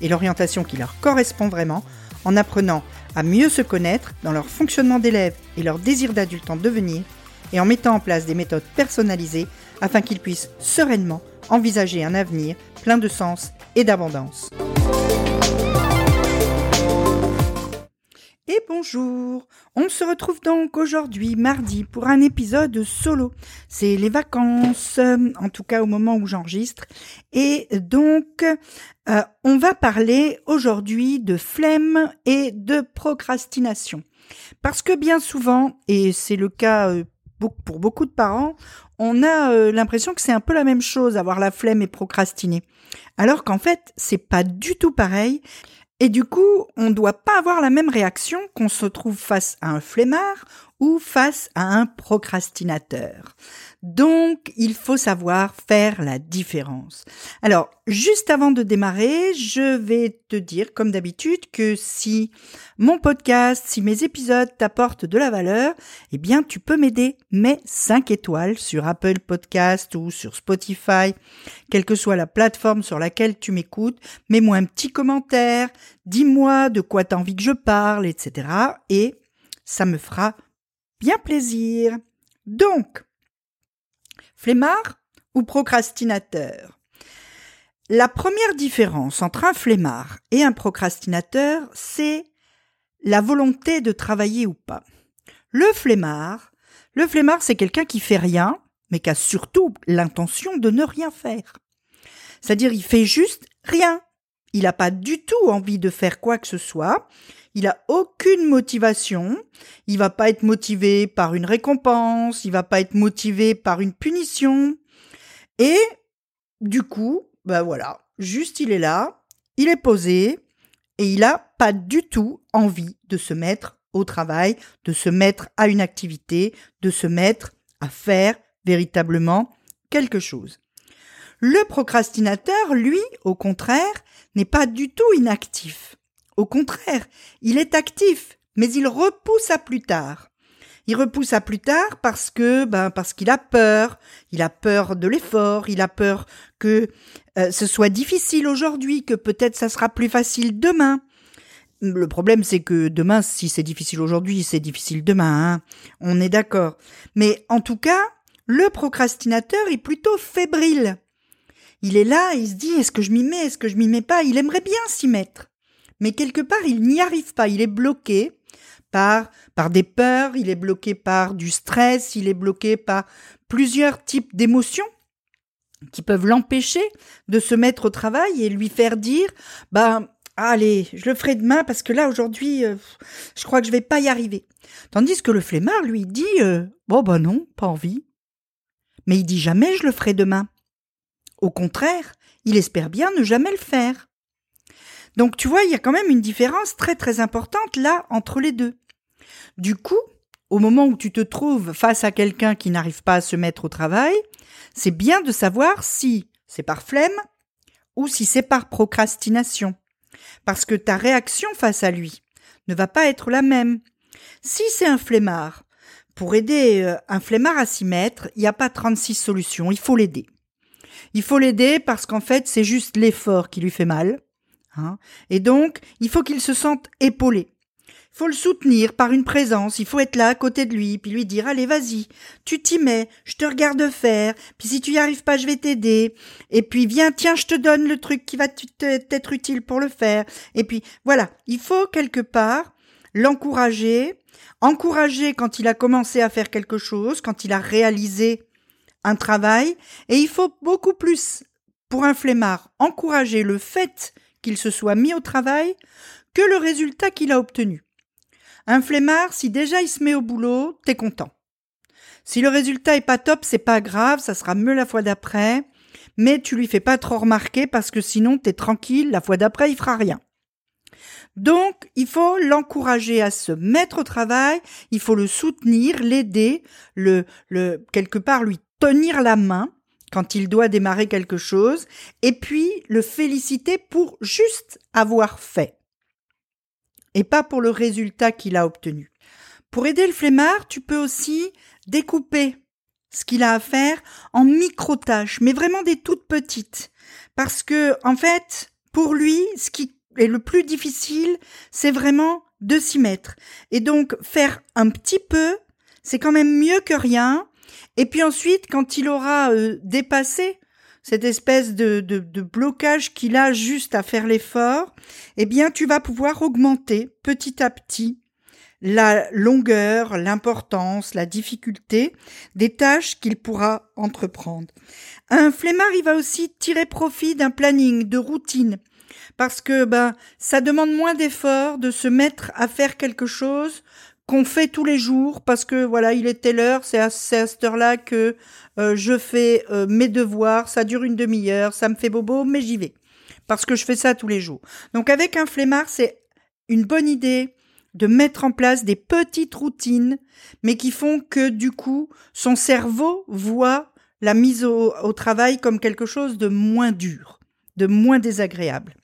et l'orientation qui leur correspond vraiment en apprenant à mieux se connaître dans leur fonctionnement d'élève et leur désir d'adulte en devenir et en mettant en place des méthodes personnalisées afin qu'ils puissent sereinement envisager un avenir plein de sens et d'abondance. Et bonjour On se retrouve donc aujourd'hui, mardi, pour un épisode solo. C'est les vacances, en tout cas au moment où j'enregistre. Et donc, euh, on va parler aujourd'hui de flemme et de procrastination. Parce que bien souvent, et c'est le cas euh, pour beaucoup de parents, on a euh, l'impression que c'est un peu la même chose, avoir la flemme et procrastiner. Alors qu'en fait, c'est pas du tout pareil. Et du coup, on ne doit pas avoir la même réaction qu'on se trouve face à un flemmard face à un procrastinateur. Donc, il faut savoir faire la différence. Alors, juste avant de démarrer, je vais te dire, comme d'habitude, que si mon podcast, si mes épisodes t'apportent de la valeur, eh bien, tu peux m'aider. Mets 5 étoiles sur Apple Podcast ou sur Spotify, quelle que soit la plateforme sur laquelle tu m'écoutes. Mets-moi un petit commentaire, dis-moi de quoi t'as envie que je parle, etc. Et ça me fera plaisir. Donc, flemmard ou procrastinateur? La première différence entre un flemmard et un procrastinateur, c'est la volonté de travailler ou pas. Le flemmard, le flemmard, c'est quelqu'un qui fait rien, mais qui a surtout l'intention de ne rien faire. C'est-à-dire, il fait juste rien. Il n'a pas du tout envie de faire quoi que ce soit. Il a aucune motivation, il va pas être motivé par une récompense, il va pas être motivé par une punition. Et du coup, ben voilà, juste il est là, il est posé. Et il a pas du tout envie de se mettre au travail, de se mettre à une activité, de se mettre à faire véritablement quelque chose. Le procrastinateur, lui, au contraire, n'est pas du tout inactif. Au contraire, il est actif, mais il repousse à plus tard. Il repousse à plus tard parce que, ben, parce qu'il a peur. Il a peur de l'effort. Il a peur que euh, ce soit difficile aujourd'hui, que peut-être ça sera plus facile demain. Le problème, c'est que demain, si c'est difficile aujourd'hui, c'est difficile demain. Hein. On est d'accord. Mais en tout cas, le procrastinateur est plutôt fébrile. Il est là, il se dit, est-ce que je m'y mets, est-ce que je m'y mets pas? Il aimerait bien s'y mettre mais quelque part il n'y arrive pas, il est bloqué par par des peurs, il est bloqué par du stress, il est bloqué par plusieurs types d'émotions qui peuvent l'empêcher de se mettre au travail et lui faire dire bah allez, je le ferai demain parce que là aujourd'hui euh, je crois que je vais pas y arriver. Tandis que le flemmard lui dit euh, bon bah non, pas envie. Mais il dit jamais je le ferai demain. Au contraire, il espère bien ne jamais le faire. Donc tu vois, il y a quand même une différence très très importante là entre les deux. Du coup, au moment où tu te trouves face à quelqu'un qui n'arrive pas à se mettre au travail, c'est bien de savoir si c'est par flemme ou si c'est par procrastination. Parce que ta réaction face à lui ne va pas être la même. Si c'est un flemmard, pour aider euh, un flemmard à s'y mettre, il n'y a pas 36 solutions, il faut l'aider. Il faut l'aider parce qu'en fait, c'est juste l'effort qui lui fait mal. Hein. Et donc, il faut qu'il se sente épaulé. Il faut le soutenir par une présence, il faut être là à côté de lui, puis lui dire allez vas-y, tu t'y mets, je te regarde faire, puis si tu y arrives pas je vais t'aider, et puis viens tiens je te donne le truc qui va t'être utile pour le faire, et puis voilà, il faut quelque part l'encourager, encourager quand il a commencé à faire quelque chose, quand il a réalisé un travail, et il faut beaucoup plus pour un flemmard encourager le fait qu'il se soit mis au travail que le résultat qu'il a obtenu. Un flemmard, si déjà il se met au boulot, t'es content. Si le résultat est pas top, c'est pas grave, ça sera mieux la fois d'après, mais tu lui fais pas trop remarquer parce que sinon t'es tranquille, la fois d'après il fera rien. Donc, il faut l'encourager à se mettre au travail, il faut le soutenir, l'aider, le, le, quelque part lui tenir la main quand il doit démarrer quelque chose, et puis le féliciter pour juste avoir fait, et pas pour le résultat qu'il a obtenu. Pour aider le flemmard, tu peux aussi découper ce qu'il a à faire en micro-tâches, mais vraiment des toutes petites. Parce que, en fait, pour lui, ce qui est le plus difficile, c'est vraiment de s'y mettre. Et donc, faire un petit peu, c'est quand même mieux que rien. Et puis ensuite, quand il aura euh, dépassé cette espèce de, de, blocage qu'il a juste à faire l'effort, eh bien, tu vas pouvoir augmenter petit à petit la longueur, l'importance, la difficulté des tâches qu'il pourra entreprendre. Un flemmard, il va aussi tirer profit d'un planning, de routine, parce que ben ça demande moins d'efforts de se mettre à faire quelque chose qu'on fait tous les jours parce que voilà il est telle heure c'est à, cette heure-là que euh, je fais euh, mes devoirs ça dure une demi-heure ça me fait bobo mais j'y vais parce que je fais ça tous les jours donc avec un flemmard c'est une bonne idée de mettre en place des petites routines, mais qui font que du coup, son cerveau voit la mise au, travail comme quelque chose de moins dur, de moins désagréable.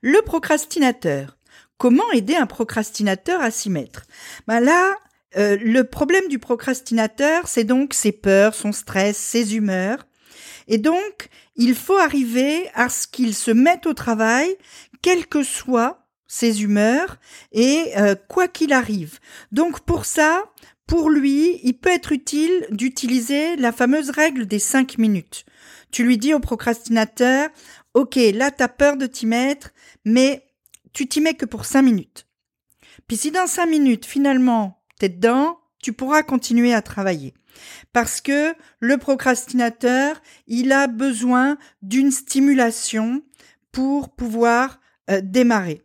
Le procrastinateur. Comment aider un procrastinateur à s'y mettre ben Là, euh, le problème du procrastinateur, c'est donc ses peurs, son stress, ses humeurs. Et donc, il faut arriver à ce qu'il se mette au travail, quel que soit ses humeurs et euh, quoi qu'il arrive. Donc pour ça, pour lui, il peut être utile d'utiliser la fameuse règle des cinq minutes. Tu lui dis au procrastinateur, OK, là t'as peur de t'y mettre, mais tu t'y mets que pour cinq minutes. Puis si dans cinq minutes, finalement, t'es dedans, tu pourras continuer à travailler. Parce que le procrastinateur, il a besoin d'une stimulation pour pouvoir euh, démarrer.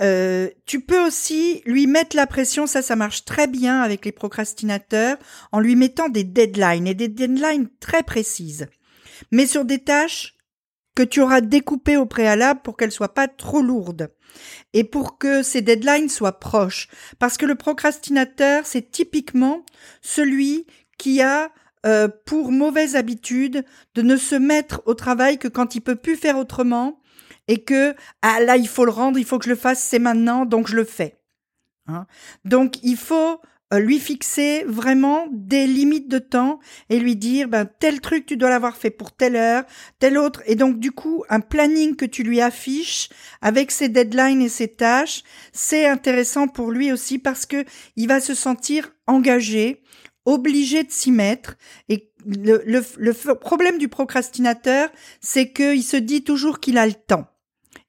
Euh, tu peux aussi lui mettre la pression, ça ça marche très bien avec les procrastinateurs, en lui mettant des deadlines et des deadlines très précises. Mais sur des tâches que tu auras découpées au préalable pour qu'elles soient pas trop lourdes et pour que ces deadlines soient proches. Parce que le procrastinateur, c'est typiquement celui qui a euh, pour mauvaise habitude de ne se mettre au travail que quand il peut plus faire autrement et que ah là il faut le rendre, il faut que je le fasse, c'est maintenant, donc je le fais. Hein? donc il faut lui fixer vraiment des limites de temps et lui dire ben tel truc tu dois l'avoir fait pour telle heure, tel autre. Et donc du coup un planning que tu lui affiches avec ses deadlines et ses tâches, c'est intéressant pour lui aussi parce que il va se sentir engagé, obligé de s'y mettre. Et le, le, le problème du procrastinateur, c'est qu'il se dit toujours qu'il a le temps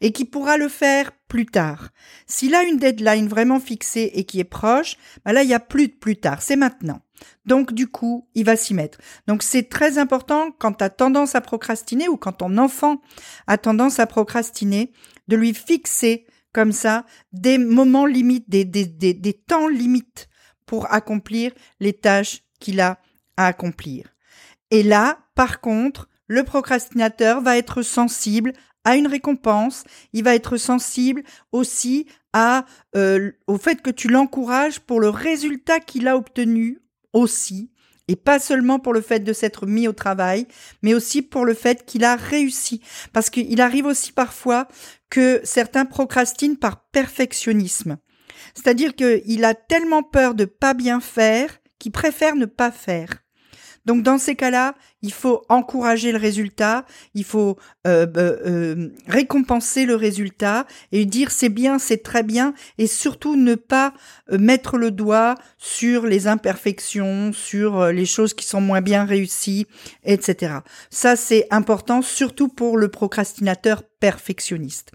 et qui pourra le faire plus tard. S'il a une deadline vraiment fixée et qui est proche, bah là, il n'y a plus de plus tard, c'est maintenant. Donc, du coup, il va s'y mettre. Donc, c'est très important quand tu tendance à procrastiner ou quand ton enfant a tendance à procrastiner, de lui fixer comme ça des moments limites, des, des temps limites pour accomplir les tâches qu'il a à accomplir. Et là, par contre, le procrastinateur va être sensible à une récompense, il va être sensible aussi euh, au fait que tu l'encourages pour le résultat qu'il a obtenu aussi et pas seulement pour le fait de s'être mis au travail, mais aussi pour le fait qu'il a réussi. Parce qu'il arrive aussi parfois que certains procrastinent par perfectionnisme. C'est-à-dire qu'il a tellement peur de pas bien faire qu'il préfère ne pas faire. Donc dans ces cas-là, il faut encourager le résultat, il faut euh, euh, euh, récompenser le résultat et dire c'est bien, c'est très bien, et surtout ne pas mettre le doigt sur les imperfections, sur les choses qui sont moins bien réussies, etc. Ça c'est important, surtout pour le procrastinateur perfectionniste.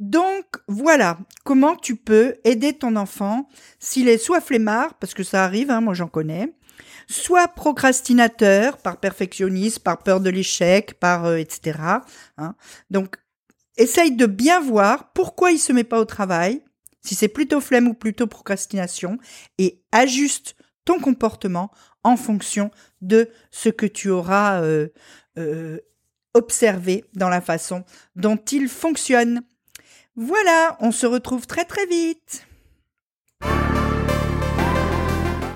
Donc voilà comment tu peux aider ton enfant s'il est soit flemmard, parce que ça arrive, hein, moi j'en connais, soit procrastinateur par perfectionnisme, par peur de l'échec, par euh, etc. Hein. Donc, essaye de bien voir pourquoi il se met pas au travail, si c'est plutôt flemme ou plutôt procrastination, et ajuste ton comportement en fonction de ce que tu auras euh, euh, observé dans la façon dont il fonctionne. Voilà, on se retrouve très très vite.